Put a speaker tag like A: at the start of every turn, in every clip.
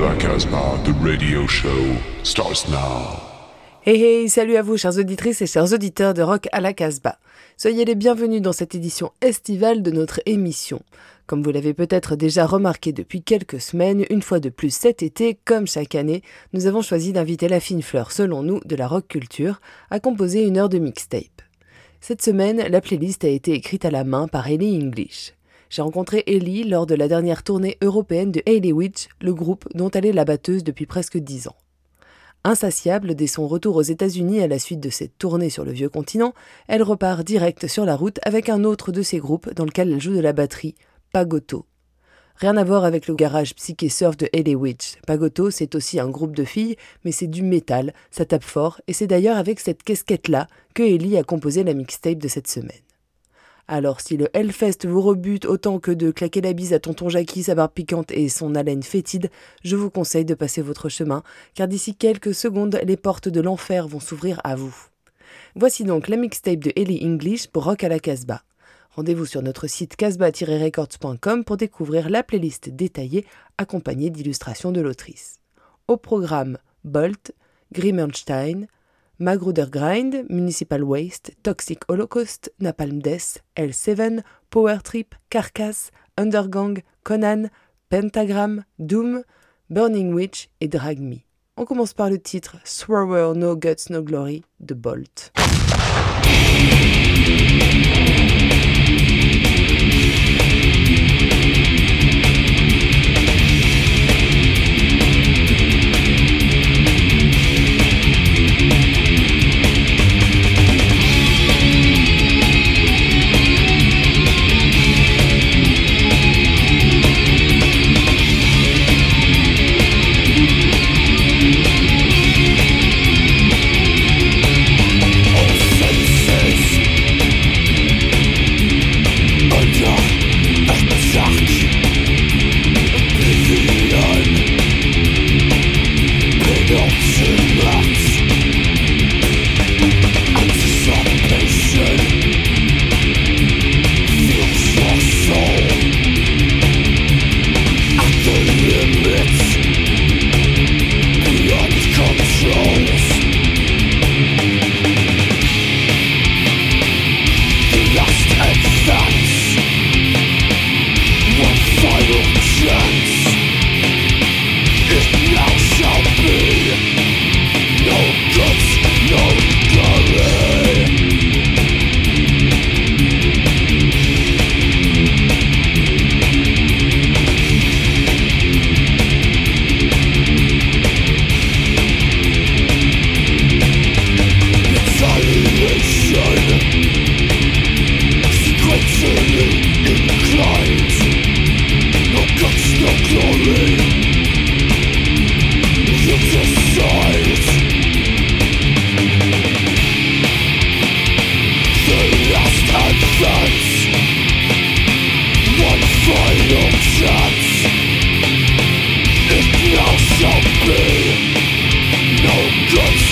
A: la Casbah, the radio show starts now.
B: Hey hey, salut à vous chères auditrices et chers auditeurs de Rock à la Casbah. Soyez les bienvenus dans cette édition estivale de notre émission. Comme vous l'avez peut-être déjà remarqué depuis quelques semaines, une fois de plus cet été, comme chaque année, nous avons choisi d'inviter la fine fleur, selon nous, de la rock culture, à composer une heure de mixtape. Cette semaine, la playlist a été écrite à la main par Ellie English. J'ai rencontré Ellie lors de la dernière tournée européenne de Hayley Witch, le groupe dont elle est la batteuse depuis presque dix ans. Insatiable dès son retour aux États-Unis à la suite de cette tournée sur le vieux continent, elle repart direct sur la route avec un autre de ses groupes dans lequel elle joue de la batterie, Pagoto. Rien à voir avec le garage psyché surf de Ellie Witch. Pagoto, c'est aussi un groupe de filles, mais c'est du métal, ça tape fort, et c'est d'ailleurs avec cette casquette-là que Ellie a composé la mixtape de cette semaine. Alors si le Hellfest vous rebute autant que de claquer la bise à tonton Jackie, sa barbe piquante et son haleine fétide, je vous conseille de passer votre chemin, car d'ici quelques secondes, les portes de l'enfer vont s'ouvrir à vous. Voici donc la mixtape de Ellie English pour Rock à la Casbah. Rendez-vous sur notre site casbah-records.com pour découvrir la playlist détaillée accompagnée d'illustrations de l'autrice. Au programme Bolt, Grimmenstein, Magruder Grind, Municipal Waste, Toxic Holocaust, Napalm Death, L7, Power Trip, Carcass, Undergang, Conan, Pentagram, Doom, Burning Witch et Drag Me. On commence par le titre Thrower No Guts No Glory de Bolt. Don't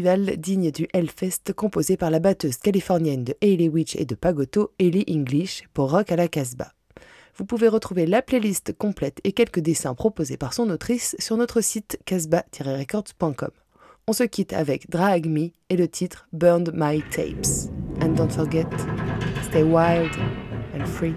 B: digne du Hellfest composée par la batteuse californienne de Hayley Witch et de Pagoto, Hayley English, pour Rock à la Casbah. Vous pouvez retrouver la playlist complète et quelques dessins proposés par son autrice sur notre site casbah-records.com. On se quitte avec Drag Me et le titre Burned My Tapes. And don't forget, stay wild and free.